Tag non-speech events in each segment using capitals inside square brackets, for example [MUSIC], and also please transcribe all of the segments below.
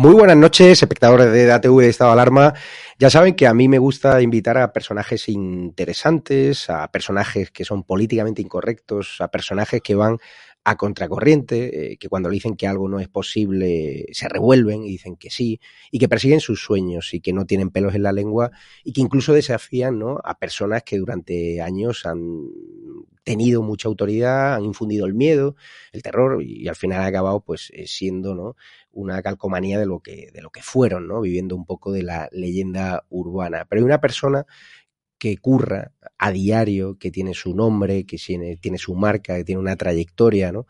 Muy buenas noches, espectadores de DATV de Estado de Alarma. Ya saben que a mí me gusta invitar a personajes interesantes, a personajes que son políticamente incorrectos, a personajes que van a contracorriente, eh, que cuando dicen que algo no es posible se revuelven y dicen que sí, y que persiguen sus sueños y que no tienen pelos en la lengua y que incluso desafían ¿no? a personas que durante años han tenido mucha autoridad, han infundido el miedo, el terror y, al final ha acabado pues eh, siendo ¿no? Una calcomanía de lo que de lo que fueron, ¿no? viviendo un poco de la leyenda urbana. Pero hay una persona que curra a diario, que tiene su nombre, que tiene, tiene su marca, que tiene una trayectoria, ¿no?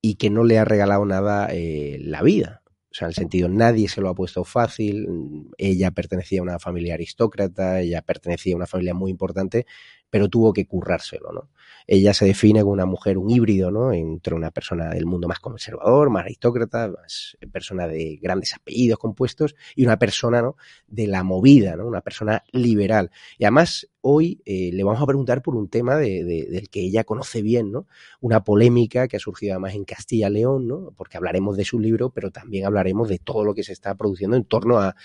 Y que no le ha regalado nada eh, la vida. O sea, en el sentido, nadie se lo ha puesto fácil. Ella pertenecía a una familia aristócrata, ella pertenecía a una familia muy importante, pero tuvo que currárselo, ¿no? Ella se define como una mujer, un híbrido, ¿no? Entre una persona del mundo más conservador, más aristócrata, más persona de grandes apellidos compuestos y una persona, ¿no? De la movida, ¿no? Una persona liberal. Y además, hoy eh, le vamos a preguntar por un tema de, del que ella conoce bien, ¿no? Una polémica que ha surgido además en Castilla-León, ¿no? Porque hablaremos de su libro, pero también hablaremos de todo lo que se está produciendo en torno a,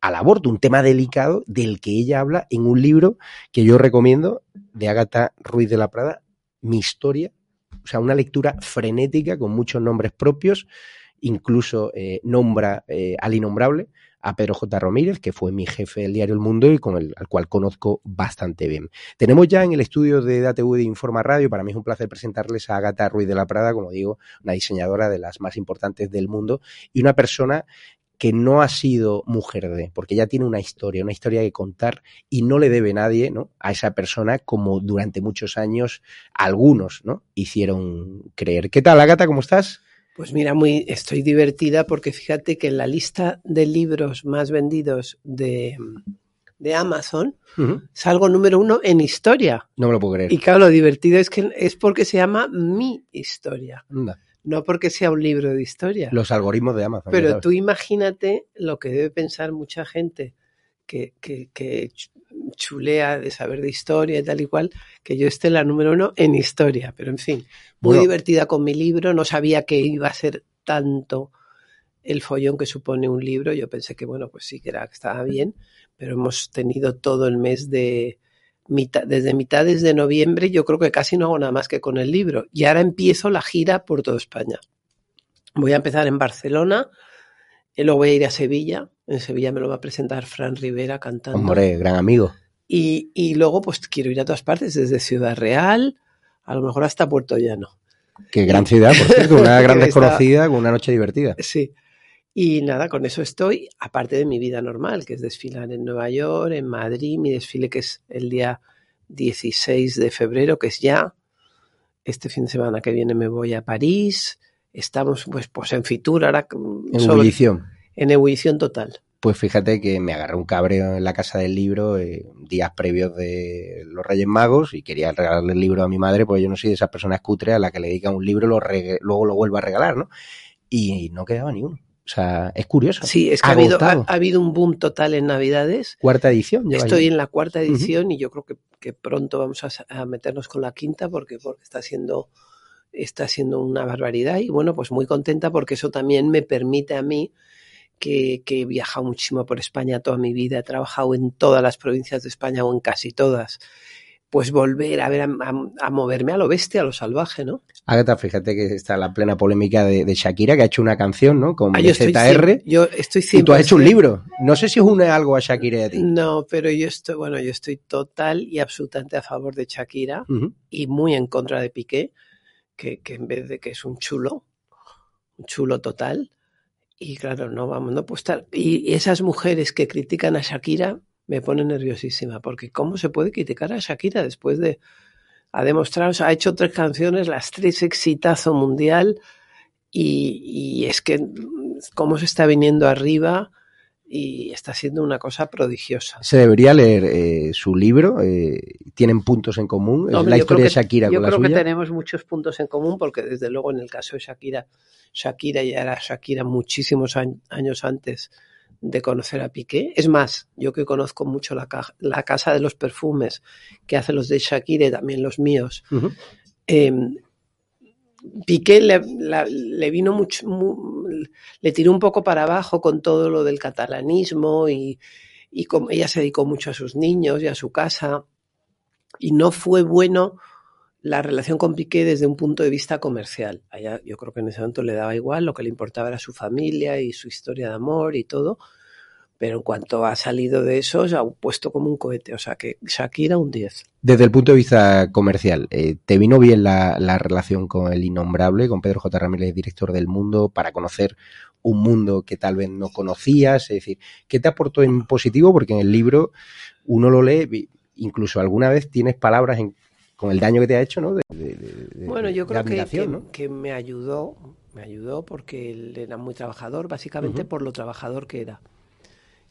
al aborto, un tema delicado del que ella habla en un libro que yo recomiendo de Ágata Ruiz de la Prada, Mi historia, o sea, una lectura frenética con muchos nombres propios, incluso eh, nombra eh, al innombrable a Pedro J. Romírez, que fue mi jefe del diario El Mundo y con el al cual conozco bastante bien. Tenemos ya en el estudio de DATV de Informa Radio, para mí es un placer presentarles a Agata Ruiz de la Prada, como digo, una diseñadora de las más importantes del mundo y una persona que no ha sido mujer de, porque ya tiene una historia, una historia que contar y no le debe nadie ¿no? a esa persona como durante muchos años algunos ¿no? hicieron creer. ¿Qué tal, Agata? ¿Cómo estás? Pues mira, muy, estoy divertida porque fíjate que en la lista de libros más vendidos de, de Amazon salgo número uno en historia. No me lo puedo creer. Y claro, lo divertido es que es porque se llama Mi Historia. No porque sea un libro de historia. Los algoritmos de Amazon. Pero tú imagínate lo que debe pensar mucha gente que, que, chulea de saber de historia y tal y cual, que yo esté en la número uno en historia. Pero en fin, muy divertida con mi libro. No sabía que iba a ser tanto el follón que supone un libro. Yo pensé que, bueno, pues sí, que, era, que estaba bien, pero hemos tenido todo el mes de, desde mitades de noviembre yo creo que casi no hago nada más que con el libro. Y ahora empiezo la gira por toda España. Voy a empezar en Barcelona, y luego voy a ir a Sevilla. En Sevilla me lo va a presentar Fran Rivera cantando. Hombre, gran amigo. Y, y luego pues quiero ir a todas partes, desde Ciudad Real, a lo mejor hasta Puerto Llano. Qué gran ciudad, por cierto, una [LAUGHS] gran desconocida con una noche divertida. Sí. Y nada, con eso estoy, aparte de mi vida normal, que es desfilar en Nueva York, en Madrid, mi desfile que es el día 16 de febrero, que es ya. Este fin de semana que viene me voy a París. Estamos pues, pues en Fitur ahora. Mm, en ebullición. En ebullición total. Pues fíjate que me agarré un cabreo en la casa del libro eh, días previos de los Reyes Magos y quería regalarle el libro a mi madre, porque yo no soy de esas personas cutres a la que le dedica un libro y luego lo vuelvo a regalar, ¿no? Y no quedaba ni uno. O sea, es curioso. Sí, es que ha habido, ha, habido, un boom total en Navidades. Cuarta edición. Estoy en la cuarta edición y yo creo que, que pronto vamos a, meternos con la quinta porque, porque está siendo está siendo una barbaridad y bueno, pues muy contenta porque eso también me permite a mí que, que, he viajado muchísimo por España toda mi vida, he trabajado en todas las provincias de España o en casi todas pues volver a ver a, moverme a lo bestia, a lo salvaje, ¿no? Agatha, fíjate que está la plena polémica de, Shakira, que ha hecho una canción, ¿no? Con ah, yo ZR. yo estoy Y tú has hecho un libro. No sé si une algo a Shakira y a ti. No, pero yo estoy, bueno, yo estoy total y absolutamente a favor de Shakira y muy en contra de Piqué, que, que, en vez de que es un chulo, un chulo total. Y claro, no vamos, no puede estar. Y esas mujeres que critican a Shakira, me pone nerviosísima, porque ¿cómo se puede criticar a Shakira después de... Ha demostrado, ha hecho tres canciones, las tres exitazo mundial, y, es que cómo se está viniendo arriba y está siendo una cosa prodigiosa. Se debería leer eh, su libro, eh, tienen puntos en común, es la historia de Shakira. Yo creo que tenemos muchos puntos en común porque desde luego en el caso de Shakira, Shakira ya era Shakira muchísimos años antes de conocer a Piqué. Es más, yo que conozco mucho la, la casa de los perfumes que hace los de Shakira y también los míos, em, Piqué le, vino mucho, le tiró un poco para abajo con todo lo del catalanismo y, y como ella se dedicó mucho a sus niños y a su casa y no fue bueno la relación con Piqué desde un punto de vista comercial. Allá yo creo que en ese momento le daba igual, lo que le importaba era su familia y su historia de amor y todo. Pero en cuanto ha salido de eso, se ha puesto como un cohete. O sea que Shakira un 10. Desde el punto de vista comercial, eh, ¿te vino bien la, relación con el innombrable, con Pedro J. Ramírez, director del Mundo, para conocer un mundo que tal vez no conocías? Es decir, ¿qué te aportó en positivo? Porque en el libro uno lo lee, incluso alguna vez tienes palabras en con el daño que te ha hecho, ¿no? bueno, yo creo que, que, me ayudó, me ayudó porque él era muy trabajador, básicamente por lo trabajador que era.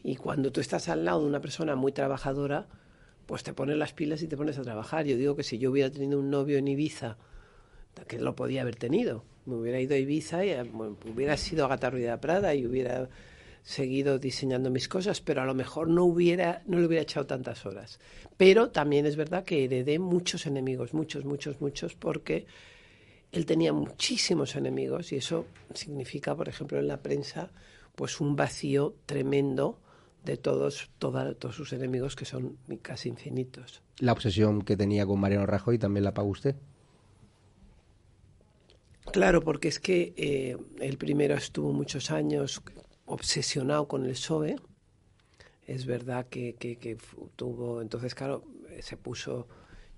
Y cuando tú estás al lado de una persona muy trabajadora, pues te pones las pilas y te pones a trabajar. Yo digo que si yo hubiera tenido un novio en Ibiza, que lo podía haber tenido, me hubiera ido a Ibiza y eh, hubiera sido Agatha Ruiz de Prada y hubiera seguido diseñando mis cosas, pero a lo mejor no hubiera, no le hubiera echado tantas horas. Pero también es verdad que heredé muchos enemigos, muchos, muchos, muchos, porque él tenía muchísimos enemigos y eso significa, por ejemplo, en la prensa, pues un vacío tremendo de todos, todos sus enemigos que son casi infinitos. La obsesión que tenía con Mariano Rajoy también la pagó usted. Claro, porque es que eh, el primero estuvo muchos años obsesionado con el PSOE. Es verdad que, que, tuvo, entonces claro, se puso,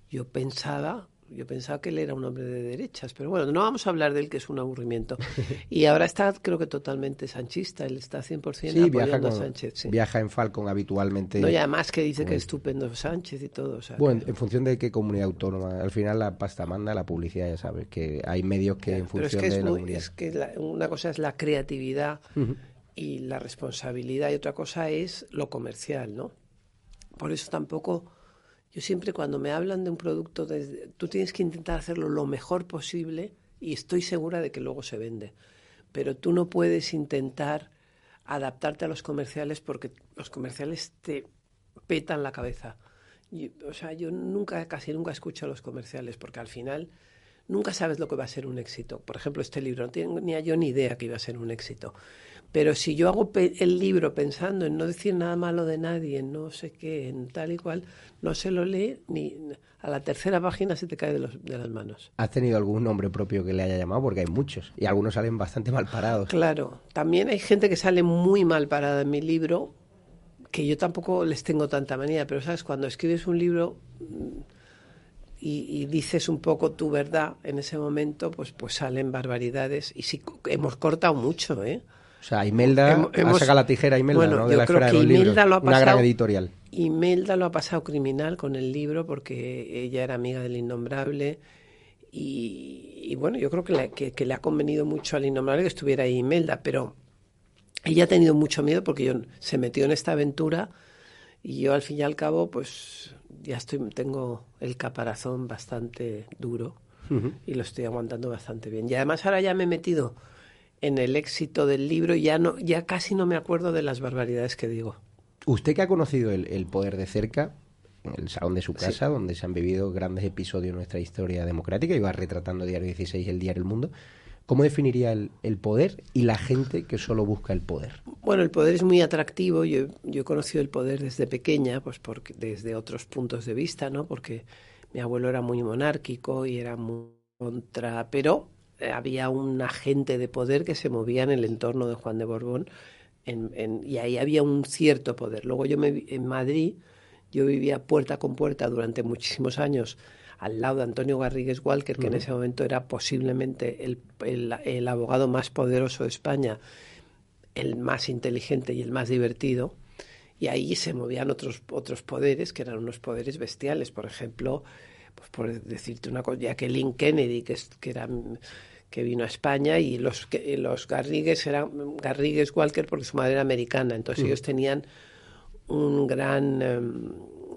yo pensaba, yo pensaba que él era un hombre de derechas, pero bueno, no vamos a hablar de él, que es un aburrimiento. [LAUGHS] Y ahora está, creo que totalmente sanchista, él está 100% sí, apoyando a Sánchez. Sí. Viaja en Falcon habitualmente. No, y además que dice que es estupendo Sánchez y todo. bueno, en función de qué comunidad autónoma, al final la pasta manda, la publicidad, ya sabes, que hay medios que en función es que de la comunidad. Es que una cosa es la creatividad y la responsabilidad y otra cosa es lo comercial, ¿no? Por eso tampoco, yo siempre cuando me hablan de un producto, tú tienes que intentar hacerlo lo mejor posible y estoy segura de que luego se vende. Pero tú no puedes intentar adaptarte a los comerciales porque los comerciales te petan la cabeza. o sea, yo nunca, casi nunca escucho a los comerciales porque al final nunca sabes lo que va a ser un éxito. Por ejemplo, este libro, no tenía yo ni idea que iba a ser un éxito. Pero si yo hago el libro pensando en no decir nada malo de nadie, en no sé qué, en tal y cual, no se lo lee ni a la tercera página se te cae de, los, de las manos. ¿Has tenido algún nombre propio que le haya llamado? Porque hay muchos y algunos salen bastante mal parados. Claro, también hay gente que sale muy mal parada en mi libro, que yo tampoco les tengo tanta manía, pero sabes, cuando escribes un libro y, dices un poco tu verdad en ese momento, pues, pues salen barbaridades. Y sí, hemos cortado mucho, ¿eh? O sea, Imelda ha sacado la tijera Imelda, ¿no? De la esfera de los libros. Lo ha pasado, Una gran editorial. Imelda lo ha pasado criminal con el libro porque ella era amiga del Innombrable. Y, bueno, yo creo que le, que, le ha convenido mucho al Innombrable que estuviera ahí Imelda, pero ella ha tenido mucho miedo porque yo, se metió en esta aventura y yo al fin y al cabo, pues ya estoy, tengo el caparazón bastante duro y lo estoy aguantando bastante bien. Y además ahora ya me he metido en el éxito del libro y ya, no, ya casi no me acuerdo de las barbaridades que digo. Usted que ha conocido el, poder de cerca, en el salón de su casa, donde se han vivido grandes episodios de nuestra historia democrática, y va retratando Diario 16 y el Diario El Mundo, ¿cómo definiría el, poder y la gente que solo busca el poder? Bueno, el poder es muy atractivo. Yo, he conocido el poder desde pequeña, pues desde otros puntos de vista, ¿no? Porque mi abuelo era muy monárquico y era muy contra... Pero eh, había un agente de poder que se movía en el entorno de Juan de Borbón y ahí había un cierto poder. Luego yo me, en Madrid, yo vivía puerta con puerta durante muchísimos años al lado de Antonio Garrigues Walker, que en ese momento era posiblemente el, el, abogado más poderoso de España, el más inteligente y el más divertido. Y ahí se movían otros, otros poderes, que eran unos poderes bestiales. Por ejemplo, pues por decirte una cosa, Jacqueline Kennedy, que, que era que vino a España y los, los Garrigues eran Garrigues Walker porque su madre era americana, entonces mm. ellos tenían un gran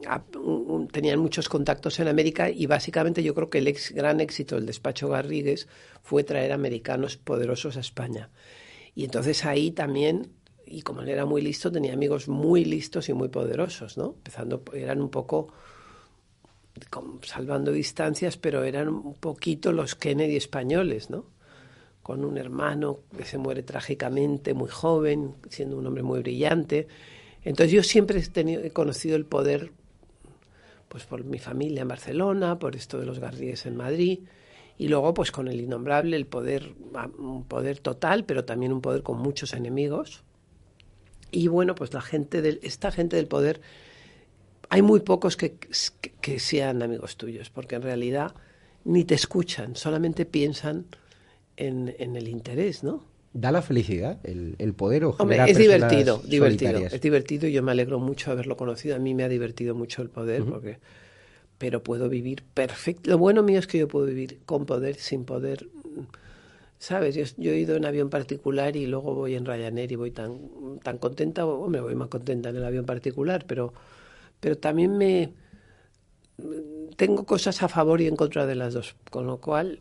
em, tenían muchos contactos en América y básicamente yo creo que el ex, gran éxito del despacho Garrigues fue traer americanos poderosos a España. Y entonces ahí también, y como él era muy listo, tenía amigos muy listos y muy poderosos, ¿no? Empezando, eran un poco salvando distancias, pero eran un poquito los Kennedy españoles, ¿no? Con un hermano que se muere trágicamente, muy joven, siendo un hombre muy brillante. Entonces yo siempre he, tenido, he conocido el poder, pues por mi familia en Barcelona, por esto de los Garrigues en Madrid, y luego pues con el innombrable, el poder, un poder total, pero también un poder con muchos enemigos. Y bueno, pues la gente del, esta gente del poder hay muy pocos que, que, sean amigos tuyos, porque en realidad ni te escuchan, solamente piensan en, en el interés, ¿no? ¿Da la felicidad el, el poder o Hombre, es divertido, divertido, es divertido y yo me alegro mucho de haberlo conocido. A mí me ha divertido mucho el poder, porque pero puedo vivir perfecto. Lo bueno mío es que yo puedo vivir con poder, sin poder. ¿Sabes? Yo, yo, he ido en avión particular y luego voy en Ryanair y voy tan, tan contenta, o me voy más contenta en el avión particular, pero pero también me tengo cosas a favor y en contra de las dos, con lo cual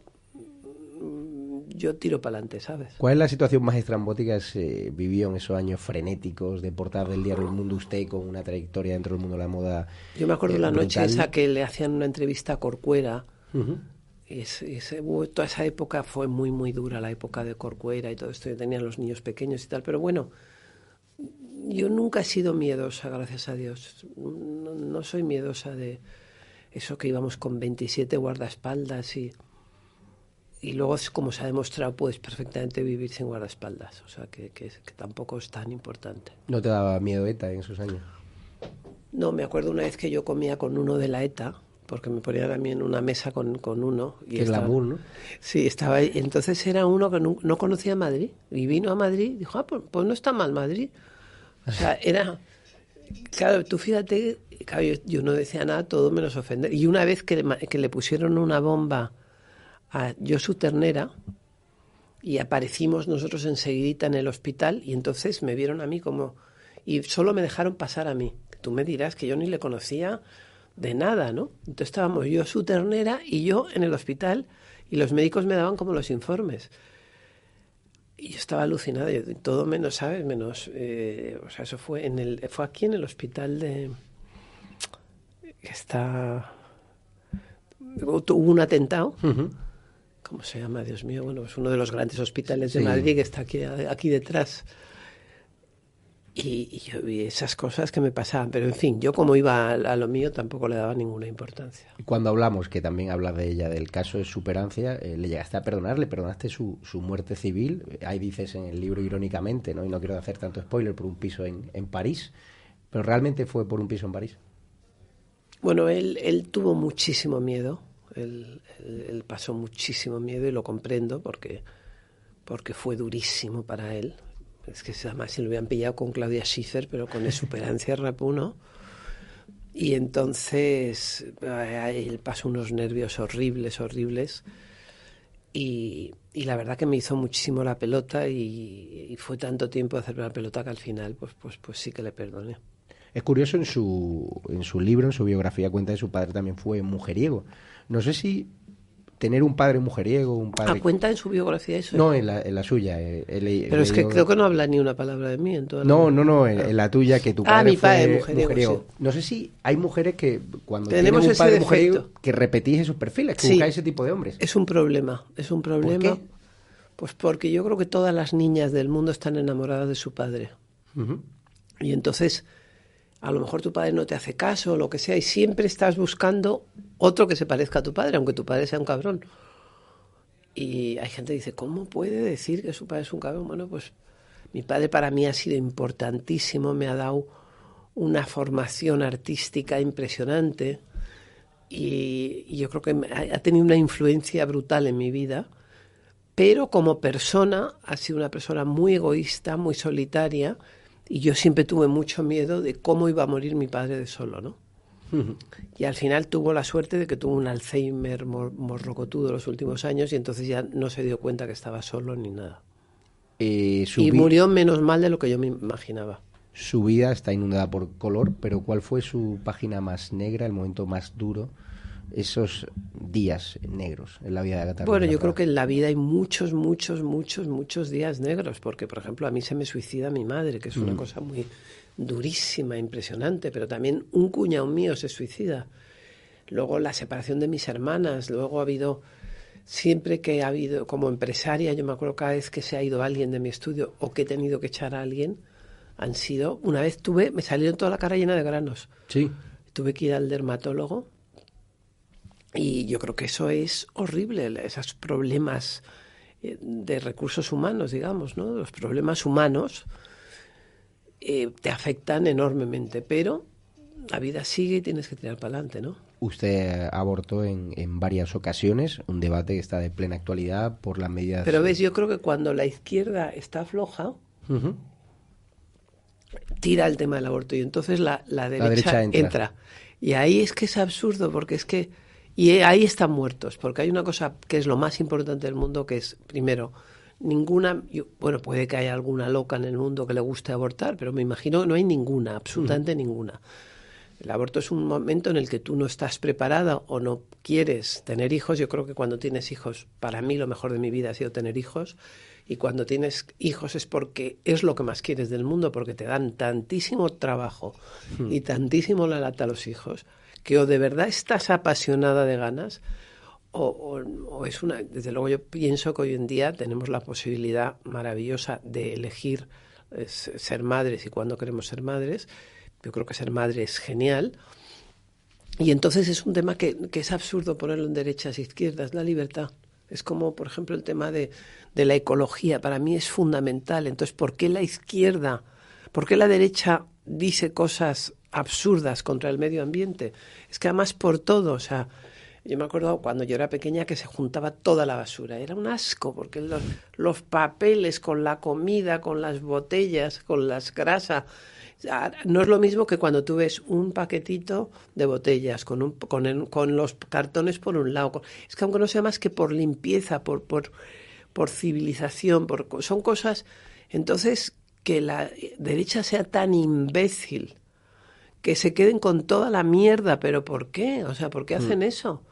yo tiro para adelante, ¿sabes? ¿Cuál es la situación más estrambótica que se vivió en esos años frenéticos de portar del diario El Mundo usted con una trayectoria dentro del mundo de la moda? Yo me acuerdo eh, la noche esa que le hacían una entrevista a Corcuera. toda esa época fue muy, muy dura, la época de Corcuera y todo esto. Yo tenía los niños pequeños y tal, pero bueno, yo nunca he sido miedosa, gracias a Dios. No, soy miedosa de eso que íbamos con 27 guardaespaldas y, y luego, como se ha demostrado, puedes perfectamente vivir sin guardaespaldas. O sea, que, que, tampoco es tan importante. ¿No te daba miedo ETA en esos años? No, me acuerdo una vez que yo comía con uno de la ETA, porque me ponía también en una mesa con, con uno. Y Qué glamour, ¿no? Sí, estaba ahí. Entonces era uno que no, no, conocía Madrid y vino a Madrid y dijo, ah, pues, pues no está mal Madrid. O sea, era... Claro, tú fíjate, yo, no decía nada, todo menos ofender. Y una vez que le, que le pusieron una bomba a Josu Ternera, y aparecimos nosotros enseguidita en el hospital, y entonces me vieron a mí como... Y solo me dejaron pasar a mí. Tú me dirás que yo ni le conocía de nada, ¿no? Entonces estábamos yo, su ternera, y yo en el hospital, y los médicos me daban como los informes. Y yo estaba alucinada, todo menos, ¿sabes? Menos, eh, o sea, eso fue en el, fue aquí en el hospital de, que está, hubo un atentado, ¿cómo se llama? Dios mío, bueno, es uno de los grandes hospitales de Madrid que está aquí, aquí detrás. Y, yo vi esas cosas que me pasaban, pero en fin, yo como iba a, lo mío tampoco le daba ninguna importancia. Y cuando hablamos, que también habla de ella, del caso de superancia, eh, ¿le llegaste a perdonar? ¿Le perdonaste su, su muerte civil? Ahí dices en el libro irónicamente, ¿no? y no quiero hacer tanto spoiler, por un piso en, en París, pero realmente fue por un piso en París. Bueno, él, él tuvo muchísimo miedo, Él, pasó muchísimo miedo y lo comprendo porque, porque fue durísimo para él. Es que además si lo habían pillado con Claudia Schiffer, pero con Superancia [LAUGHS] Rapuno. Y entonces él pasó unos nervios horribles, horribles. Y, la verdad que me hizo muchísimo la pelota y, fue tanto tiempo de hacerme la pelota que al final pues, pues, pues sí que le perdoné. Es curioso, en su, en su libro, en su biografía, cuenta que su padre también fue mujeriego. No sé si tener un padre mujeriego, un padre... ¿A cuenta en su biografía eso? No, en la, en la suya. Eh, Pero es que creo que no habla ni una palabra de mí en toda No, no, no, en, la tuya, que tu ah, padre, ah, mi padre fue mujeriego. No sé si hay mujeres que cuando Tenemos un padre mujeriego, que repetís esos perfiles, que buscáis ese tipo de hombres. Es un problema, es un problema. ¿Por qué? Pues porque yo creo que todas las niñas del mundo están enamoradas de su padre. Y entonces a lo mejor tu padre no te hace caso o lo que sea, y siempre estás buscando otro que se parezca a tu padre, aunque tu padre sea un cabrón. Y hay gente que dice, ¿cómo puede decir que su padre es un cabrón? Bueno, pues mi padre para mí ha sido importantísimo, me ha dado una formación artística impresionante y, y yo creo que ha tenido una influencia brutal en mi vida, pero como persona ha sido una persona muy egoísta, muy solitaria, y yo siempre tuve mucho miedo de cómo iba a morir mi padre de solo, ¿no? Y al final tuvo la suerte de que tuvo un Alzheimer morrocotudo los últimos años y entonces ya no se dio cuenta que estaba solo ni nada. Eh, y murió menos mal de lo que yo me imaginaba. Su vida está inundada por color, pero ¿cuál fue su página más negra, el momento más duro esos días negros en la vida de Cataluña? Bueno, yo creo que en la vida hay muchos, muchos, muchos, muchos días negros, porque, por ejemplo, a mí se me suicida mi madre, que es una mm. cosa muy durísima, impresionante, pero también un cuñado mío se suicida. Luego la separación de mis hermanas, luego ha habido, siempre que ha habido, como empresaria, yo me acuerdo cada vez que se ha ido alguien de mi estudio o que he tenido que echar a alguien, han sido, una vez tuve, me salieron toda la cara llena de granos. Sí. Tuve que ir al dermatólogo y yo creo que eso es horrible, esos problemas eh, de recursos humanos, digamos, ¿no? Los problemas humanos eh, te afectan enormemente, pero la vida sigue y tienes que tirar para adelante, ¿no? Usted abortó en, en, varias ocasiones un debate que está de plena actualidad por las medidas. Pero ves, yo creo que cuando la izquierda está floja, tira el tema del aborto y entonces la, la, derecha, entra. Y ahí es que es absurdo, porque es que y ahí están muertos, porque hay una cosa que es lo más importante del mundo, que es, primero, ninguna, bueno, puede que haya alguna loca en el mundo que le guste abortar, pero me imagino que no hay ninguna, absolutamente ninguna. El aborto es un momento en el que tú no estás preparada o no quieres tener hijos. Yo creo que cuando tienes hijos, para mí lo mejor de mi vida ha sido tener hijos. Y cuando tienes hijos es porque es lo que más quieres del mundo, porque te dan tantísimo trabajo y tantísimo la lata a los hijos que o de verdad estás apasionada de ganas o, es una... Desde luego yo pienso que hoy en día tenemos la posibilidad maravillosa de elegir ser madres y cuando queremos ser madres. Yo creo que ser madre es genial. Y entonces es un tema que, que es absurdo ponerlo en derechas e izquierdas, la libertad. Es como, por ejemplo, el tema de, de, la ecología. Para mí es fundamental. Entonces, ¿por qué la izquierda, por qué la derecha dice cosas absurdas contra el medio ambiente. Es que además por todo, o sea, yo me acuerdo cuando yo era pequeña que se juntaba toda la basura. Era un asco, porque los, papeles con la comida, con las botellas, con las grasas. No es lo mismo que cuando tú ves un paquetito de botellas con, un, con, con los cartones por un lado. Es que aunque no sea más que por limpieza, por, por, por civilización, por, son cosas. Entonces, que la derecha sea tan imbécil que se queden con toda la mierda, pero ¿por qué? O sea, ¿por qué hacen mm. eso?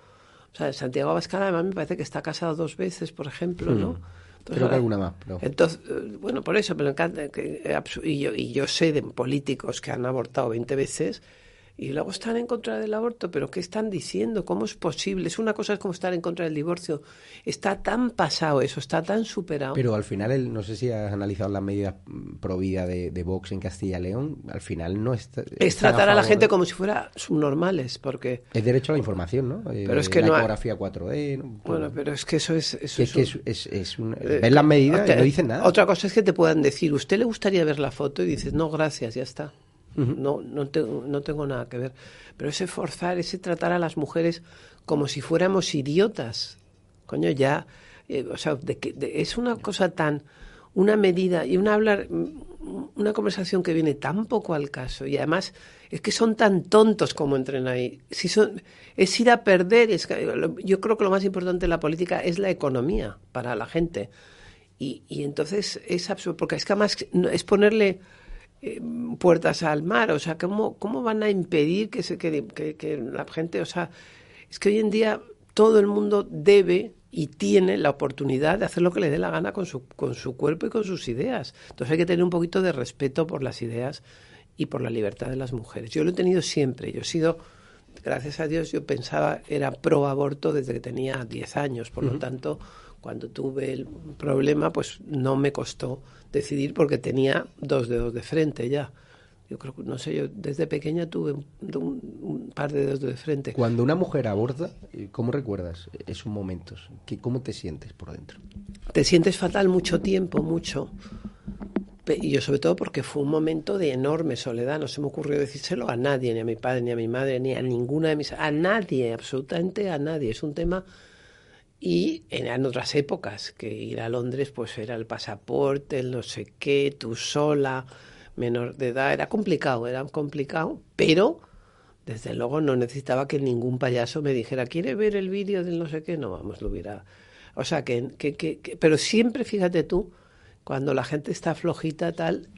O sea, Santiago Abascal además me parece que está casado dos veces, por ejemplo, ¿no? Mm. Creo que alguna más. Entonces, eh, bueno, por eso, pero encanta, que, eh, y, yo, y yo sé de políticos que han abortado 20 veces y luego están en contra del aborto, pero ¿qué están diciendo? ¿Cómo es posible? Es una cosa es como estar en contra del divorcio. Está tan pasado eso, está tan superado. Pero al final, no sé si has analizado las medidas pro vida de, Vox en Castilla y León, al final no es... Es tratar a, la gente como si fuera subnormales, porque... Es derecho a la información, ¿no? Pero es que la no... ecografía 4D... Bueno, pero es que eso es... Eso es, es, es, eh, las medidas y no dicen nada. Otra cosa es que te puedan decir, ¿usted le gustaría ver la foto? Y dices, no, gracias, ya está. No, no, tengo, no tengo nada que ver. Pero ese forzar, ese tratar a las mujeres como si fuéramos idiotas, coño, ya, eh, o sea, es una cosa tan, una medida y una hablar, una conversación que viene tan poco al caso y además es que son tan tontos como entren ahí. Si son, es ir a perder. Es, yo creo que lo más importante de la política es la economía para la gente. Y, y entonces es absurdo, porque es que además es ponerle eh, puertas al mar. O sea, ¿cómo, cómo van a impedir que, se, que, que la gente, o sea, es que hoy en día todo el mundo debe y tiene la oportunidad de hacer lo que le dé la gana con su, con su cuerpo y con sus ideas. Entonces hay que tener un poquito de respeto por las ideas y por la libertad de las mujeres. Yo lo he tenido siempre. Yo he sido, gracias a Dios, yo pensaba, era pro aborto desde que tenía 10 años. Por lo tanto, cuando tuve el problema, pues no me costó decidir porque tenía dos dedos de frente ya. Yo creo que, no sé, yo desde pequeña tuve un, par de dedos de frente. Cuando una mujer aborda, ¿cómo recuerdas esos momentos? ¿Cómo te sientes por dentro? Te sientes fatal mucho tiempo, mucho y yo sobre todo porque fue un momento de enorme soledad, no se me ocurrió decírselo a nadie, ni a mi padre, ni a mi madre, ni a ninguna de mis... a nadie, absolutamente a nadie, es un tema... Y en, otras épocas, que ir a Londres pues era el pasaporte, el no sé qué, tú sola, menor de edad, era complicado, era complicado, pero desde luego no necesitaba que ningún payaso me dijera, ¿quiere ver el vídeo del no sé qué? No, vamos, lo hubiera... O sea, que, que, que pero siempre, fíjate tú, cuando la gente está flojita tal,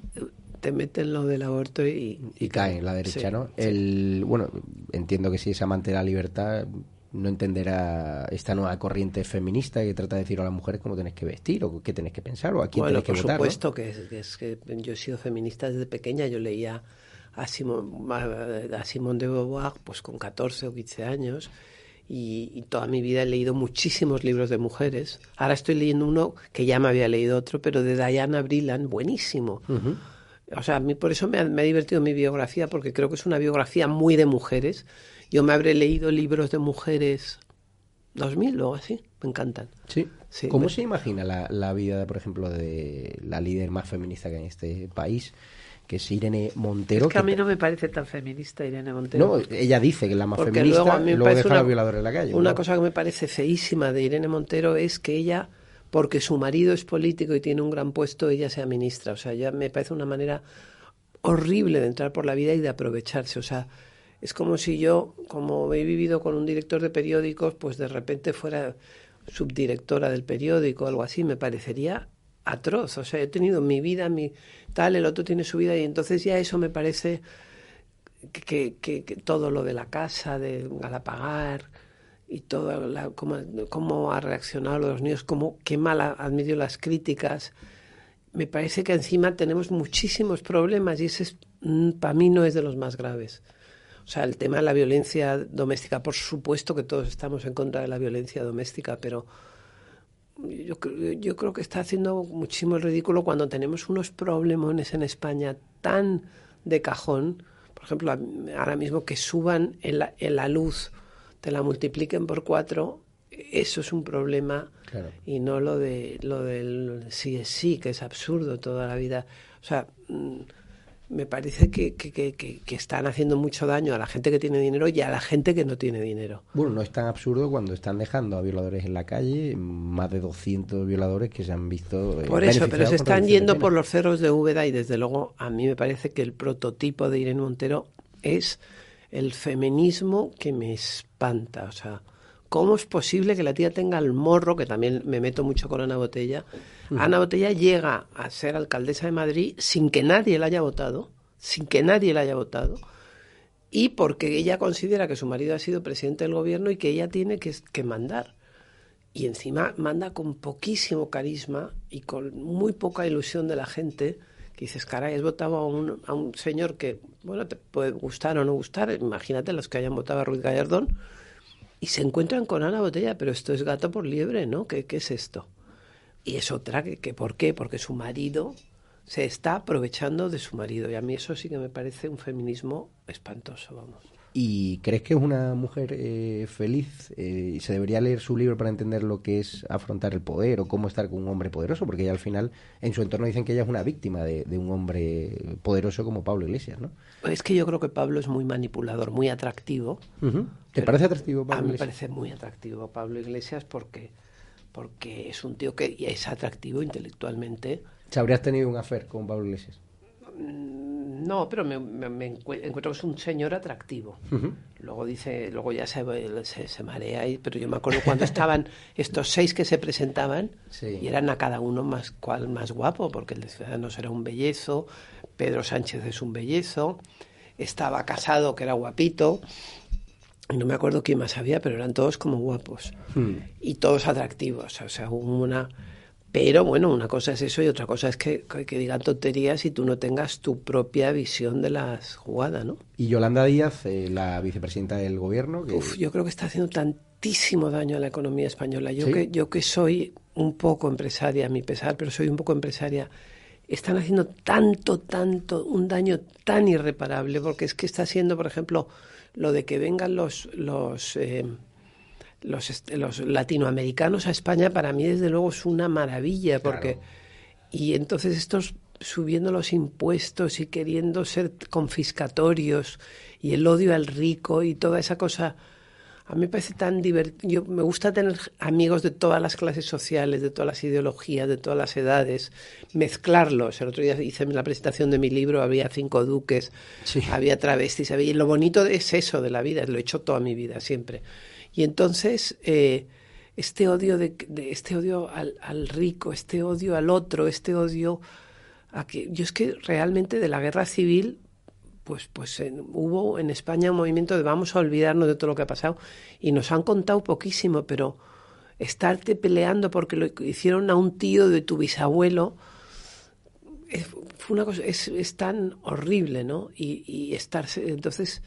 te meten lo del aborto y, y, cae en la derecha, ¿no? El, bueno, entiendo que si es amante de la libertad no entenderá esta nueva corriente feminista que trata de decir a las mujeres cómo tenés que vestir o qué tenés que pensar o a quién tenés que votar. Por supuesto que, es, que yo he sido feminista desde pequeña, yo leía a Simón, a Simón de Beauvoir pues con 14 o 15 años y, toda mi vida he leído muchísimos libros de mujeres. Ahora estoy leyendo uno que ya me había leído otro, pero de Diana Brillan, buenísimo. O sea, a mí por eso me ha, me ha, divertido mi biografía, porque creo que es una biografía muy de mujeres. Yo me habré leído libros de mujeres 2000 o así, me encantan. Sí. sí ¿Cómo se imagina la, la, vida, por ejemplo, de la líder más feminista que hay en este país? que es Irene Montero. Es que, a mí no me parece tan feminista Irene Montero. No, ella dice que es la más feminista, luego, a mí luego deja una, a en la calle. Una cosa que me parece feísima de Irene Montero es que ella, porque su marido es político y tiene un gran puesto, ella sea ministra. O sea, ya me parece una manera horrible de entrar por la vida y de aprovecharse. O sea, es como si yo, como he vivido con un director de periódicos, pues de repente fuera subdirectora del periódico algo así, me parecería atroz. O sea, he tenido mi vida, mi tal, el otro tiene su vida y entonces ya eso me parece que, que, todo lo de la casa, de Galapagar y todo, la, cómo, cómo, ha reaccionado los niños, cómo, qué mal ha admitido las críticas. Me parece que encima tenemos muchísimos problemas y ese mm, para mí no es de los más graves. O sea, el tema de la violencia doméstica, por supuesto que todos estamos en contra de la violencia doméstica, pero yo, yo creo que está haciendo muchísimo el ridículo cuando tenemos unos problemones en España tan de cajón, por ejemplo, ahora mismo que suban en la, en la luz, te la multipliquen por cuatro, eso es un problema y no lo de lo del sí es sí, que es absurdo toda la vida. O sea, mm, me parece que, que, que, que, están haciendo mucho daño a la gente que tiene dinero y a la gente que no tiene dinero. Bueno, no es tan absurdo cuando están dejando a violadores en la calle, más de 200 violadores que se han visto. Eh, por eso, pero se están yendo por los cerros de Úbeda y desde luego a mí me parece que el prototipo de Irene Montero es el feminismo que me espanta. O sea, ¿cómo es posible que la tía tenga el morro, que también me meto mucho con Ana Botella? Ana Botella llega a ser alcaldesa de Madrid sin que nadie la haya votado, sin que nadie la haya votado, y porque ella considera que su marido ha sido presidente del gobierno y que ella tiene que, mandar. Y encima manda con poquísimo carisma y con muy poca ilusión de la gente, que dices, caray, has votado a un, a un señor que, bueno, te puede gustar o no gustar, imagínate los que hayan votado a Ruiz Gallardón, y se encuentran con Ana Botella, pero esto es gato por liebre, ¿no? ¿Qué, qué es esto? Y es otra que, que, ¿por qué? Porque su marido se está aprovechando de su marido. Y a mí eso sí que me parece un feminismo espantoso, vamos. ¿Y crees que es una mujer eh, feliz? Eh, ¿Se debería leer su libro para entender lo que es afrontar el poder o cómo estar con un hombre poderoso? Porque ella al final, en su entorno dicen que ella es una víctima de, un hombre poderoso como Pablo Iglesias, ¿no? Es que yo creo que Pablo es muy manipulador, muy atractivo. ¿Te parece atractivo Pablo A mí me parece muy atractivo Pablo Iglesias porque, porque es un tío que es atractivo intelectualmente. ¿Habrías tenido un afer con Pablo Iglesias? Mm, no, pero me, encuentro que es un señor atractivo. Luego dice, luego ya se, se, marea, ahí, pero yo me acuerdo cuando estaban [LAUGHS] estos seis que se presentaban y eran a cada uno más cual más guapo, porque el de Ciudadanos era un bellezo, Pedro Sánchez es un bellezo, estaba casado que era guapito, y no me acuerdo quién más había, pero eran todos como guapos hmm. y todos atractivos. O sea, una pero bueno, una cosa es eso y otra cosa es que, que, digan tonterías y tú no tengas tu propia visión de las jugadas, ¿no? Y Yolanda Díaz, eh, la vicepresidenta del gobierno. Uf, yo creo que está haciendo tantísimo daño a la economía española. Yo, que, yo que soy un poco empresaria, a mi pesar, pero soy un poco empresaria, están haciendo tanto, tanto, un daño tan irreparable, porque es que está haciendo, por ejemplo, lo de que vengan los... los eh, los, los latinoamericanos a España para mí desde luego es una maravilla porque y entonces estos subiendo los impuestos y queriendo ser confiscatorios y el odio al rico y toda esa cosa a mí me parece tan divertido. Me gusta tener amigos de todas las clases sociales, de todas las ideologías, de todas las edades, mezclarlos. El otro día hice la presentación de mi libro, había cinco duques, había travestis, había... y lo bonito es eso de la vida, lo he hecho toda mi vida, siempre. Y entonces eh, este odio de, este odio al, rico, este odio al otro, este odio a que yo es que realmente de la guerra civil pues pues hubo en España un movimiento de vamos a olvidarnos de todo lo que ha pasado y nos han contado poquísimo, pero estarte peleando porque lo hicieron a un tío de tu bisabuelo es, fue una cosa es, tan horrible, ¿no? Y estarse entonces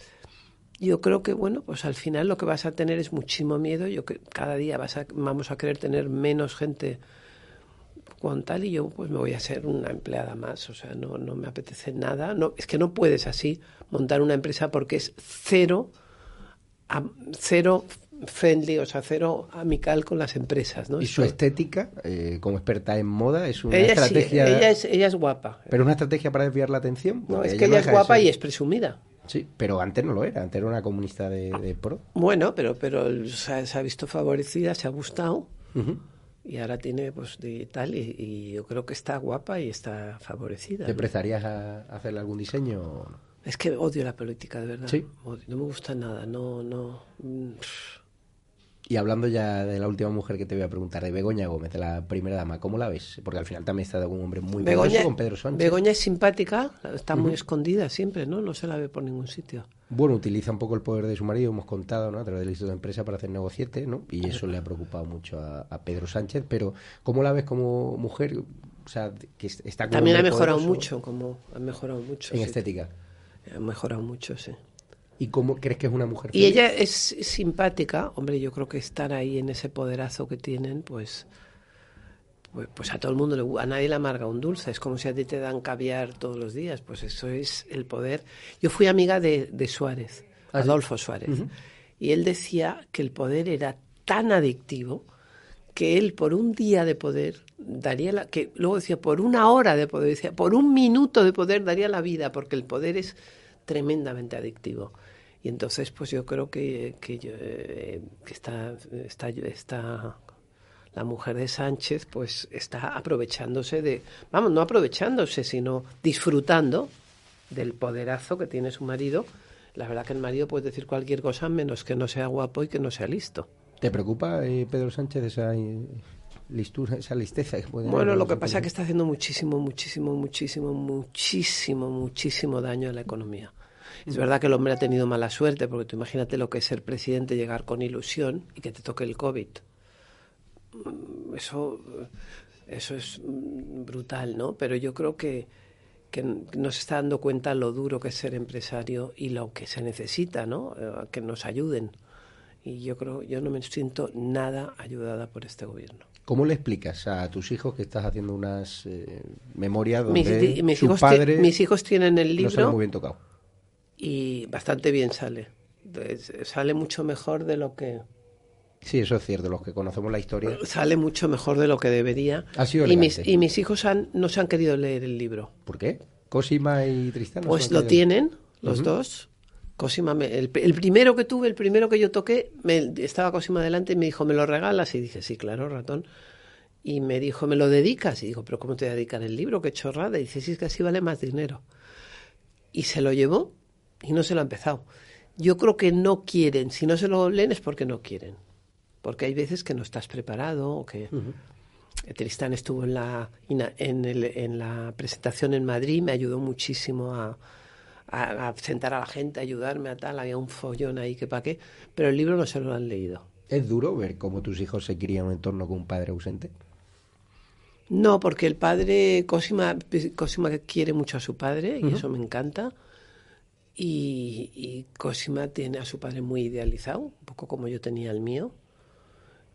yo creo que, bueno, pues al final lo que vas a tener es muchísimo miedo. Yo que cada día vas a, vamos a querer tener menos gente con tal y yo pues me voy a ser una empleada más. O sea, no, no me apetece nada. No, es que no puedes así montar una empresa porque es cero, cero friendly, o sea, cero amical con las empresas. ¿no? Y su estética, eh, como experta en moda, es una estrategia... ella, es, ella es guapa. ¿Pero una estrategia para desviar la atención? No, es que ella es guapa y es presumida. Sí, pero antes no lo era, antes era una comunista de, pro. Bueno, pero, pero se, ha, visto favorecida, se ha gustado y ahora tiene pues de tal y, yo creo que está guapa y está favorecida. ¿Te prestarías a, hacerle algún diseño? Es que odio la política, de verdad. Sí. no me gusta nada, no, no. Mm, y hablando ya de la última mujer que te voy a preguntar, de Begoña Gómez, de la primera dama, ¿cómo la ves? Porque al final también está de un hombre muy Begoña, con Pedro Sánchez. Begoña es simpática, está muy escondida siempre, ¿no? No se la ve por ningún sitio. Bueno, utiliza un poco el poder de su marido, hemos contado, ¿no? A través del Instituto de Empresa para hacer negociete, ¿no? Y eso le ha preocupado mucho a, Pedro Sánchez. Pero, ¿cómo la ves como mujer? O sea, que está También ha mejorado mucho, como ha mejorado mucho. En estética. Ha mejorado mucho, sí. ¿Y cómo crees que es una mujer? Y ella es simpática, hombre, yo creo que estar ahí en ese poderazo que tienen, pues, pues, pues, a todo el mundo, le, a nadie le amarga un dulce, es como si a ti te dan caviar todos los días, pues eso es el poder. Yo fui amiga de, Suárez, ¿Ah, Adolfo Suárez, y él decía que el poder era tan adictivo que él por un día de poder daría la, que luego decía por una hora de poder, decía por un minuto de poder daría la vida, porque el poder es tremendamente adictivo. Y entonces, pues yo creo que, que, eh, está, está, está, la mujer de Sánchez, pues está aprovechándose de, vamos, no aprovechándose, sino disfrutando del poderazo que tiene su marido. La verdad que el marido puede decir cualquier cosa menos que no sea guapo y que no sea listo. ¿Te preocupa, eh, Pedro Sánchez, esa, eh, listura, esa listeza que puede Bueno, lo que pasa es que está haciendo muchísimo, muchísimo, muchísimo, muchísimo, muchísimo daño a la economía. Es verdad que el hombre ha tenido mala suerte, porque tú imagínate lo que es ser presidente, llegar con ilusión y que te toque el COVID. Mm, eso, eso es mm, brutal, ¿no? Pero yo creo que, que no se está dando cuenta lo duro que es ser empresario y lo que se necesita, ¿no? Eh, que nos ayuden. Y yo creo, yo no me siento nada ayudada por este gobierno. ¿Cómo le explicas a tus hijos que estás haciendo unas eh, memorias donde mis, hijos padre mis hijos tienen el libro no muy bien tocado? y bastante bien sale. sale mucho mejor de lo que... Sí, eso es cierto, los que conocemos la historia. Sale mucho mejor de lo que debería. Ha sido y mis, y mis hijos han, no se han querido leer el libro. ¿Por qué? Cosima y Tristán. pues lo tienen, los dos. Cosima, el, primero que tuve, el primero que yo toqué, me, estaba Cosima delante y me dijo, ¿me lo regalas? Y dije, sí, claro, ratón. Y me dijo, ¿me lo dedicas? Y digo, ¿pero cómo te voy a dedicar el libro? Qué chorrada. Y dice, sí, es que así vale más dinero. Y se lo llevó y no se lo ha empezado. Yo creo que no quieren, si no se lo leen es porque no quieren. Porque hay veces que no estás preparado o que... Tristán estuvo en la, en, el, en, la presentación en Madrid, me ayudó muchísimo a, a, sentar a la gente, a ayudarme a tal, había un follón ahí que pa' qué, pero el libro no se lo han leído. ¿Es duro ver cómo tus hijos se crían en un entorno con un padre ausente? No, porque el padre, Cosima, Cosima quiere mucho a su padre y eso me encanta. Y, y, Cosima tiene a su padre muy idealizado, un poco como yo tenía el mío.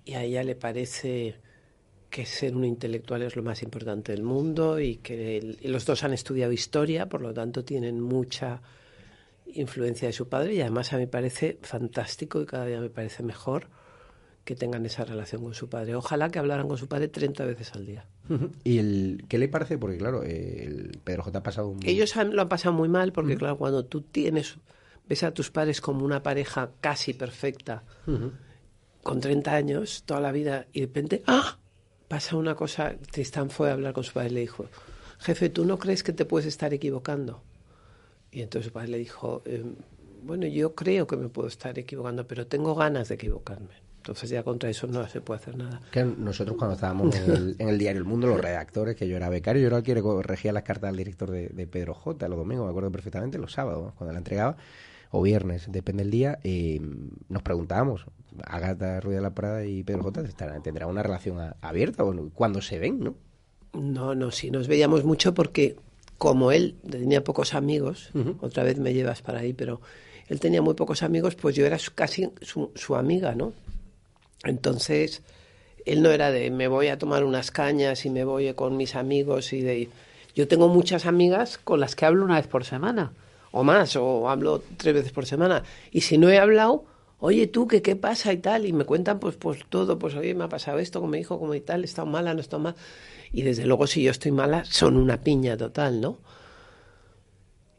Y a ella le parece que ser un intelectual es lo más importante del mundo y que los dos han estudiado historia, por lo tanto tienen mucha influencia de su padre y además a mí me parece fantástico y cada día me parece mejor que tengan esa relación con su padre. Ojalá que hablaran con su padre 30 veces al día. [LAUGHS] ¿Y el, qué le parece? Porque claro, el Pedro J. ha pasado un... Ellos lo han pasado muy mal porque claro, cuando tú tienes, ves a tus padres como una pareja casi perfecta, con 30 años, toda la vida, y de repente, ¡ah! Pasa una cosa, Tristán fue a hablar con su padre y le dijo, jefe, ¿tú no crees que te puedes estar equivocando? Y entonces su padre le dijo, em, bueno, yo creo que me puedo estar equivocando, pero tengo ganas de equivocarme. Entonces ya contra eso no se puede hacer nada. Que nosotros cuando estábamos en el, diario El Mundo, los redactores, que yo era becario, yo era el que corregía las cartas al director de, Pedro J. los domingos, me acuerdo perfectamente, los sábados, cuando la entregaba, o viernes, depende del día, eh, nos preguntábamos, Agata Ruiz de la Prada y Pedro J. tendrán una relación abierta o cuando se ven, ¿no? No, no, sí, nos veíamos mucho porque como él tenía pocos amigos, otra vez me llevas para ahí, pero él tenía muy pocos amigos, pues yo era casi su, su amiga, ¿no? Entonces, él no era de me voy a tomar unas cañas y me voy con mis amigos y de... Yo tengo muchas amigas con las que hablo una vez por semana, o más, o hablo tres veces por semana. Y si no he hablado, oye tú, ¿qué, qué pasa y tal? Y me cuentan pues, pues todo, pues oye, me ha pasado esto con mi hijo, como y tal, he estado mala, no he estado mal. Y desde luego si yo estoy mala, son una piña total, ¿no?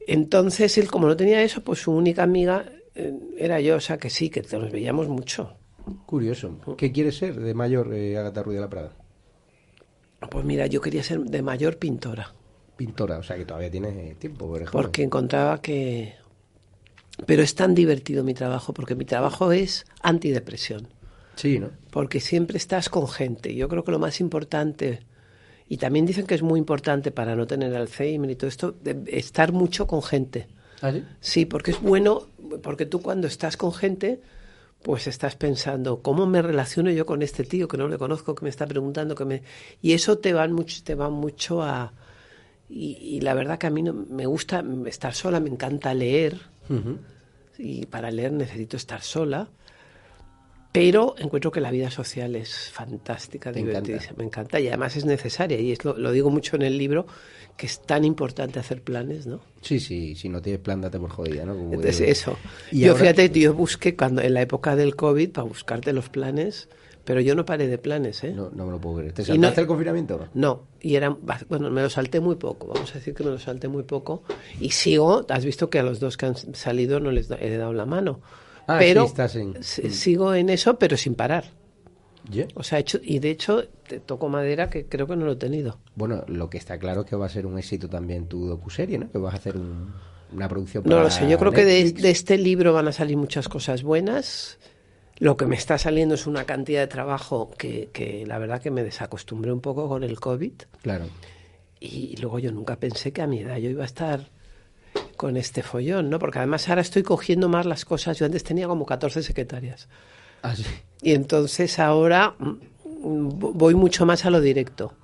Entonces él, como no tenía eso, pues su única amiga eh, era yo, o sea que sí, que nos veíamos mucho. Curioso. ¿Qué quieres ser de mayor, eh, Agatha Ruiz de la Prada? Pues mira, yo quería ser de mayor pintora. Pintora, o sea que todavía tienes eh, tiempo, por ejemplo. Porque encontraba que... Pero es tan divertido mi trabajo, porque mi trabajo es antidepresión. Sí, ¿no? Porque siempre estás con gente. Yo creo que lo más importante, y también dicen que es muy importante para no tener Alzheimer y todo esto, estar mucho con gente. ¿Ah, sí? Sí, porque es bueno, porque tú cuando estás con gente pues estás pensando, ¿cómo me relaciono yo con este tío que no le conozco, que me está preguntando, que me... Y eso te va mucho, te va mucho a... Y, la verdad que a mí no, me gusta estar sola, me encanta leer, y para leer necesito estar sola, pero encuentro que la vida social es fantástica, divertidísima, me encanta. Y además es necesaria, y es lo digo mucho en el libro, que es tan importante hacer planes, ¿no? Sí, sí, si no tienes plan, date por jodida, ¿no? Entonces, eso. ¿Y yo, fíjate, yo busqué cuando en la época del COVID para buscarte los planes, pero yo no paré de planes, ¿eh? No, no me lo puedo creer. ¿Te saltaste el confinamiento? No, y era, bueno, me lo salté muy poco, vamos a decir que me lo salté muy poco, y sigo, has visto que a los dos que han salido no les he dado la mano. Ah, pero sí, estás en... sigo en eso, pero sin parar. O sea, hecho, y de hecho, te toco madera que creo que no lo he tenido. Bueno, lo que está claro es que va a ser un éxito también tu docuserie, ¿no? Que vas a hacer una producción para No lo sé, yo creo que de, este libro van a salir muchas cosas buenas. Lo que me está saliendo es una cantidad de trabajo que, que la verdad que me desacostumbré un poco con el COVID. Claro. Y luego yo nunca pensé que a mi edad yo iba a estar con este follón, ¿no? Porque además ahora estoy cogiendo más las cosas. Yo antes tenía como 14 secretarias. Ah, sí. Y entonces ahora mm, voy mucho más a lo directo.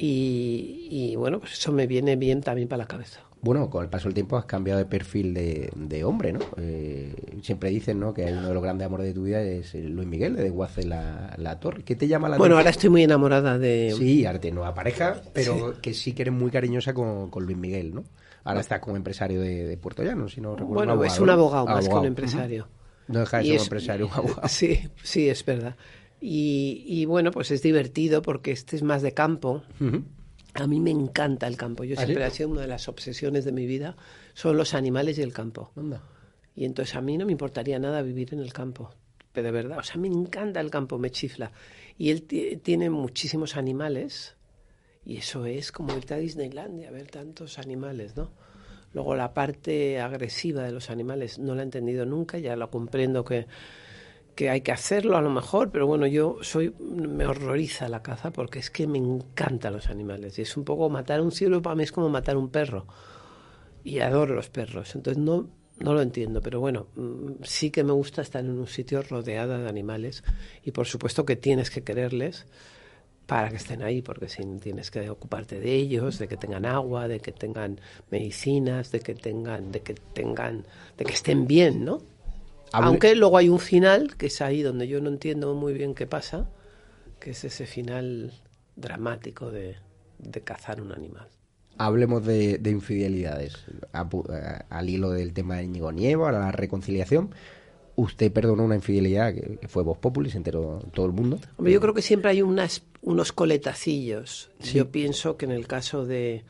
Y, bueno, pues eso me viene bien también para la cabeza. Bueno, con el paso del tiempo has cambiado de perfil de, hombre, ¿no? Eh, siempre dicen, ¿no? Que uno de los grandes amores de tu vida es Luis Miguel, de Guace la, la Torre. ¿Qué te llama la Bueno, ahora estoy muy enamorada de... Sí, ahora tienes nueva pareja, pero que sí que eres muy cariñosa con, Luis Miguel, ¿no? Ahora está como empresario de, Puerto Llano, si no recuerdo. Bueno, es un abogado más que un empresario. No deja de ser un empresario, un abogado. [LAUGHS] Sí, sí, es verdad. Y, bueno, pues es divertido porque este es más de campo. A mí me encanta el campo. Yo ¿Ah, siempre ha sido una de las obsesiones de mi vida, son los animales y el campo. Y entonces a mí no me importaría nada vivir en el campo. Pero de verdad, o sea, me encanta el campo, me chifla. Y él tiene muchísimos animales. Y eso es como irte a Disneylandia, ver tantos animales, ¿no? Luego la parte agresiva de los animales no la he entendido nunca, ya lo comprendo que que hay que hacerlo a lo mejor, pero bueno, yo soy me horroriza la caza porque es que me encantan los animales y es un poco matar un cielo para mí es como matar un perro y adoro los perros, entonces no no lo entiendo, pero bueno, mm, sí que me gusta estar en un sitio rodeada de animales y por supuesto que tienes que quererles para que estén ahí, porque si tienes que ocuparte de ellos, de que tengan agua, de que tengan medicinas, de que tengan, de que tengan, de que estén bien, ¿no? Aunque luego hay un final, que es ahí donde yo no entiendo muy bien qué pasa, que es ese final dramático de, cazar un animal. Hablemos de, infidelidades. al hilo del tema de Íñigo Nieva, a la reconciliación. ¿Usted perdonó una infidelidad que, fue Voz Populi, se enteró todo el mundo? Hombre, yo creo que siempre hay unas, unos coletacillos. Yo pienso que en el caso de,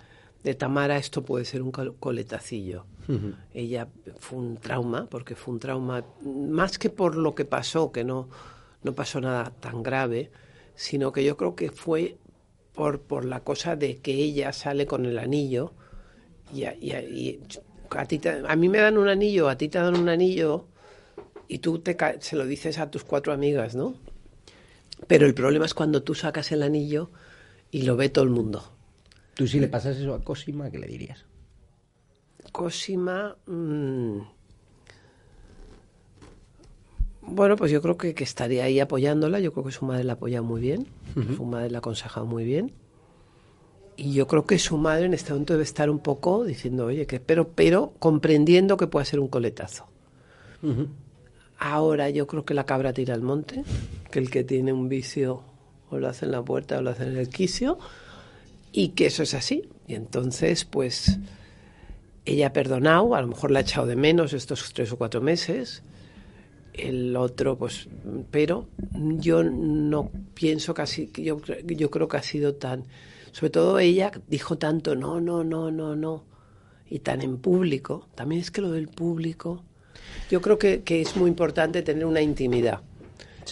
de Tamara esto puede ser un coletacillo. Ella fue un trauma, porque fue un trauma, más que por lo que pasó, que no, no pasó nada tan grave, sino que yo creo que fue por, por la cosa de que ella sale con el anillo y, y, a, ti a mí me dan un anillo, a ti te dan un anillo y tú te, se lo dices a tus cuatro amigas, ¿no? Pero el problema es cuando tú sacas el anillo y lo ve todo el mundo. Tú si le pasas eso a Cosima, ¿qué le dirías? Cosima... Mm, bueno, pues yo creo que, estaría ahí apoyándola. Yo creo que su madre la apoya muy bien. Su madre la aconseja muy bien. Y yo creo que su madre en este momento debe estar un poco diciendo, oye, que pero, pero comprendiendo que puede ser un coletazo. Ahora yo creo que la cabra tira al monte, que el que tiene un vicio o lo hace en la puerta o lo hace en el quicio y que eso es así. Y entonces, pues, ella ha perdonado, a lo mejor la ha echado de menos estos tres o cuatro meses, el otro, pues, pero yo no pienso casi, yo, yo creo que ha sido tan, sobre todo ella dijo tanto no, no, no, no, no, y tan en público, también es que lo del público, yo creo que, que es muy importante tener una intimidad.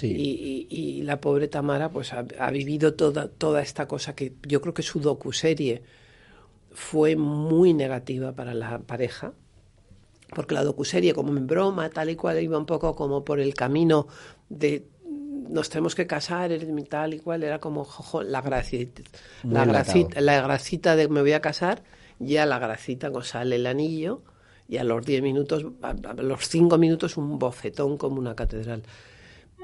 Y, la pobre Tamara pues ha, vivido toda, toda esta cosa que yo creo que su docuserie fue muy negativa para la pareja, porque la docuserie como en broma, tal y cual, iba un poco como por el camino de nos tenemos que casar, tal y cual, era como la gracita, la gracita, la gracita de me voy a casar, ya la gracita sale el anillo y a los 10 minutos, a los 5 minutos un bofetón como una catedral.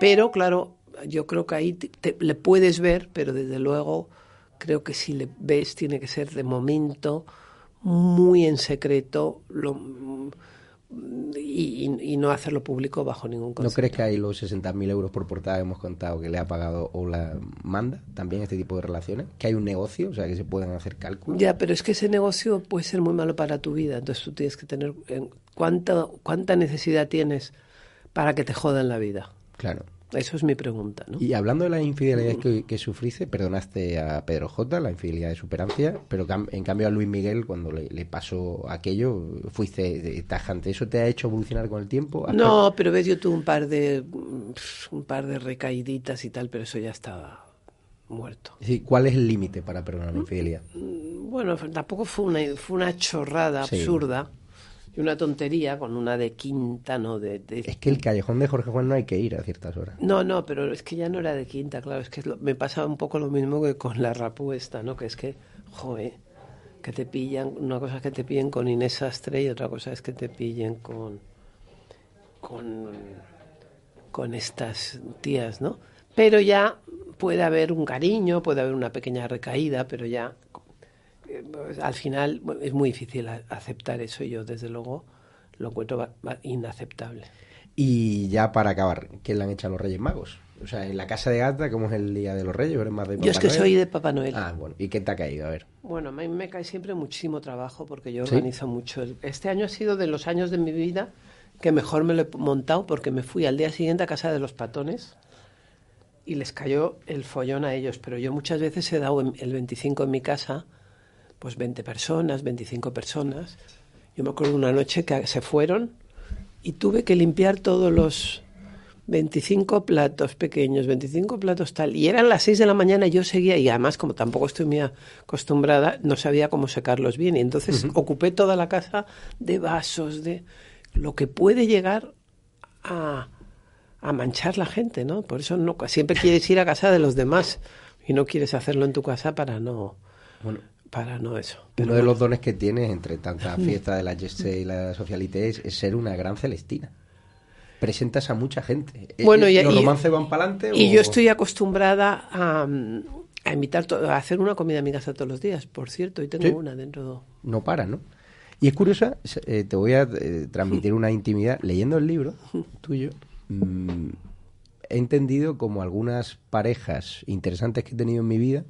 Pero claro, yo creo que ahí le puedes ver, pero desde luego creo que si le ves tiene que ser de momento muy en secreto y, no hacerlo público bajo ningún concepto. ¿No crees que hay los 60.000 euros por portada hemos contado que le ha pagado o la manda también este tipo de relaciones? ¿Que hay un negocio? O sea, que se puedan hacer cálculos. Ya, pero es que ese negocio puede ser muy malo para tu vida. Entonces tú tienes que tener... ¿Cuánta, cuánta necesidad tienes para que te jodan la vida? Claro. Eso es mi pregunta, ¿no? Y hablando de la infidelidad que, que sufriste, perdonaste a Pedro J, la infidelidad de superancia, pero en cambio a Luis Miguel, cuando le, pasó aquello, fuiste tajante. ¿Eso te ha hecho evolucionar con el tiempo? No, pero ves, yo tuve un par de un par de recaíditas y tal, pero eso ya estaba muerto. ¿Cuál es el límite para perdonar la infidelidad? Mm, bueno, tampoco fue una, fue una chorrada absurda y una tontería con una de quinta, ¿no? De, Es que el callejón de Jorge Juan no hay que ir a ciertas horas. No, no, pero es que ya no era de quinta, claro, es que me pasa un poco lo mismo que con la rapuesta, ¿no? Que es que, joder, que te pillan, una cosa es que te pillen con Inés Astre y otra cosa es que te pillen con, con, con estas tías, ¿no? Pero ya puede haber un cariño, puede haber una pequeña recaída, pero ya pues, al final es muy difícil aceptar eso. Yo, desde luego, lo encuentro inaceptable. Y ya para acabar, ¿qué le han hecho a los Reyes Magos? O sea, en la casa de Gata, ¿cómo es el día de los Reyes? ¿Eres más de Papá Yo es que soy de Papá Noel. Ah, bueno. ¿Y qué te ha caído? A ver. Bueno, a mí me cae siempre muchísimo trabajo porque yo organizo mucho. Este año ha sido de los años de mi vida que mejor me lo he montado porque me fui al día siguiente a casa de los patones y les cayó el follón a ellos. Pero yo muchas veces he dado el 25 en mi casa, pues 20 personas, 25 personas. Yo me acuerdo una noche que se fueron y tuve que limpiar todos los 25 platos pequeños, 25 platos tal. Y eran las 6 de la mañana y yo seguía, y además como tampoco estoy muy acostumbrada, no sabía cómo secarlos bien. Y entonces ocupé toda la casa de vasos, de lo que puede llegar a, a manchar la gente, ¿no? Por eso no, siempre quieres ir a casa de los demás y no quieres hacerlo en tu casa para no... Bueno, para no eso. Uno de los dones que tienes entre tantas [LAUGHS] fiestas de la Geste y la Socialité es, ser una gran celestina. Presentas a mucha gente. Eh, bueno, y, ¿Los romances van para adelante? Y yo estoy acostumbrada a, a invitar a hacer una comida en mi casa todos los días, por cierto, y tengo una dentro. No para, ¿no? Y es curiosa, eh, te voy a eh, transmitir una intimidad. Leyendo el libro tuyo, mm, he entendido como algunas parejas interesantes que he tenido en mi vida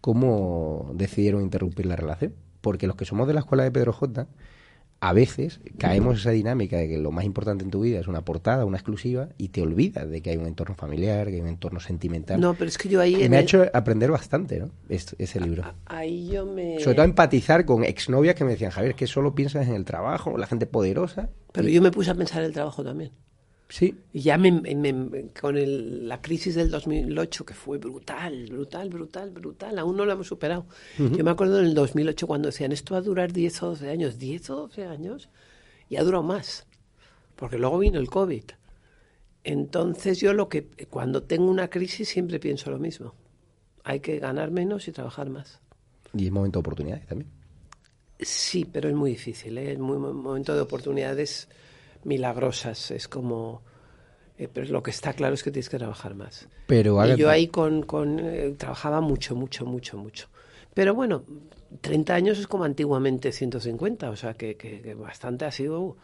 cómo decidieron interrumpir la relación. Porque los que somos de la escuela de Pedro J, a veces caemos en esa dinámica de que lo más importante en tu vida es una portada, una exclusiva, y te olvidas de que hay un entorno familiar, que hay un entorno sentimental. No, pero es que yo ahí... me ha hecho aprender bastante, ¿no? ese libro. Ahí yo me... Sobre todo empatizar con exnovias que me decían, Javier, es que solo piensas en el trabajo, la gente poderosa. Pero yo me puse a pensar en el trabajo también. Sí. Y ya me, con la crisis del 2008, que fue brutal, brutal, brutal, brutal, aún no la hemos superado. Yo me acuerdo en el 2008 cuando decían, esto va a durar 10 o 12 años, 10 o 12 años, y ha durado más, porque luego vino el COVID. Entonces yo lo que, cuando tengo una crisis siempre pienso lo mismo. Hay que ganar menos y trabajar más. Y es momento de oportunidades también. Sí, pero es muy difícil, ¿eh? es muy momento de oportunidades milagrosas. Es como... Eh, pero lo que está claro es que tienes que trabajar más. Pero y yo ahí con, con eh, trabajaba mucho, mucho, mucho, mucho. Pero bueno, 30 años es como antiguamente 150, o sea que, que, bastante ha sido,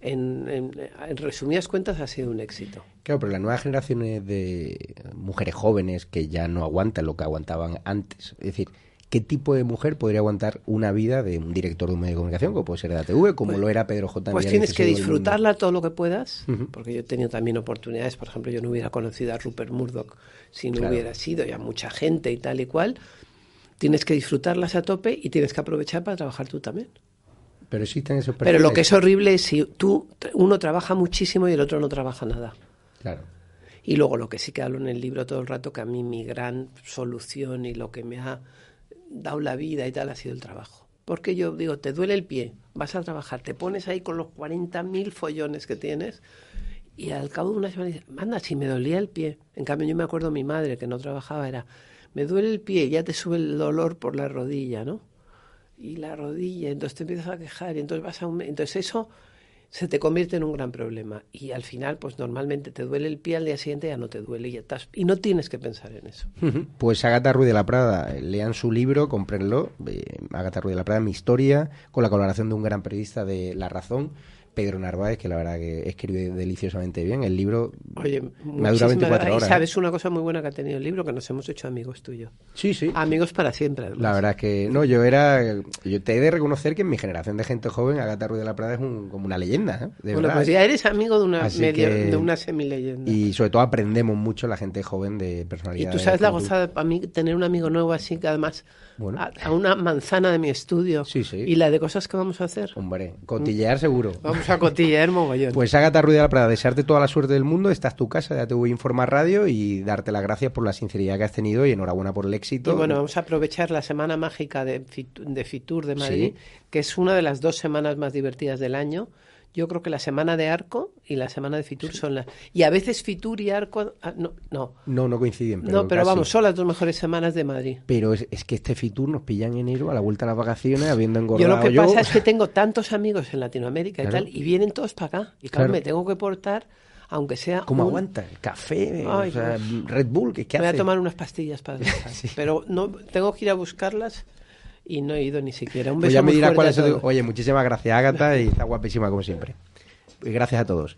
en, en, resumidas cuentas, ha sido un éxito. Claro, pero las nuevas generaciones de mujeres jóvenes que ya no aguantan lo que aguantaban antes, es decir, qué tipo de mujer podría aguantar una vida de un director de un medio de comunicación, como puede ser de ATV, como pues lo era Pedro J. Pues tienes que disfrutarla todo lo que puedas, porque yo he tenido también oportunidades, por ejemplo, yo no hubiera conocido a Rupert Murdoch si no hubiera sido, ya mucha gente y tal y cual. Tienes que disfrutarlas a tope y tienes que aprovechar para trabajar tú también. Pero existen esos Pero lo que es horrible es si tú, uno trabaja muchísimo y el otro no trabaja nada. Claro. Y luego lo que sí que hablo en el libro todo el rato, que a mí mi gran solución y lo que me ha dado la vida y tal ha sido el trabajo. Porque yo digo, te duele el pie, vas a trabajar, te pones ahí con los 40.000 follones que tienes y al cabo de una semana dices, manda, si me dolía el pie. En cambio, yo me acuerdo mi madre que no trabajaba, era, me duele el pie, ya te sube el dolor por la rodilla, ¿no? Y la rodilla, entonces te empiezas a quejar y entonces vas a un... Entonces eso se te convierte en un gran problema. Y al final, pues normalmente te duele el pie, al día siguiente ya no te duele y, ya estás, y no tienes que pensar en eso. Pues Agatha Ruiz de la Prada, lean su libro, comprenlo, eh, Agatha Ruiz de la Prada, mi historia, con la colaboración de un gran periodista de La Razón. Pedro Narváez, que la verdad que escribe deliciosamente bien. El libro Oye, me ha durado 24 horas. sabes una cosa muy buena que ha tenido el libro, que nos hemos hecho amigos tuyos. Sí, sí. Amigos para siempre. La verdad que, no, yo era, yo te he de reconocer que en mi generación de gente joven, Agatha Ruiz de la Prada es como una leyenda. ¿eh? bueno, pues ya eres amigo de una, medio, de una semileyenda. Y sobre todo aprendemos mucho la gente joven de personalidad. Y tú sabes la gozada para mí tener un amigo nuevo así, que además a, una manzana de mi estudio. Sí, sí. Y la de cosas que vamos a hacer. Hombre, cotillear seguro. Vamos a cotillear mogollón. Pues Ágata Ruiz de la Prada, desearte toda la suerte del mundo. Esta es tu casa, ya te voy a informar radio y darte las gracias por la sinceridad que has tenido y enhorabuena por el éxito. Y bueno, vamos a aprovechar la semana mágica de, de Fitur de Madrid, que es una de las dos semanas más divertidas del año yo creo que la semana de Arco y la semana de Fitur son las... Y a veces Fitur y Arco... Ah, no, no. No, no coinciden. Pero no, pero vamos, son las dos mejores semanas de Madrid. Pero es, que este Fitur nos pilla en enero a la vuelta a las vacaciones, habiendo engordado Yo lo que pasa es que tengo tantos amigos en Latinoamérica y tal, y vienen todos para acá. Y claro, me tengo que portar aunque sea... ¿Cómo aguanta? El café, Red Bull, ¿qué, qué Me voy a tomar unas pastillas para [LAUGHS] descansar. Pero no, tengo que ir a buscarlas y no he ido ni siquiera. Un Pues beso ya me dirás cuál es. todos. Oye, muchísimas gracias, Ágata, y está guapísima como siempre. Y gracias a todos.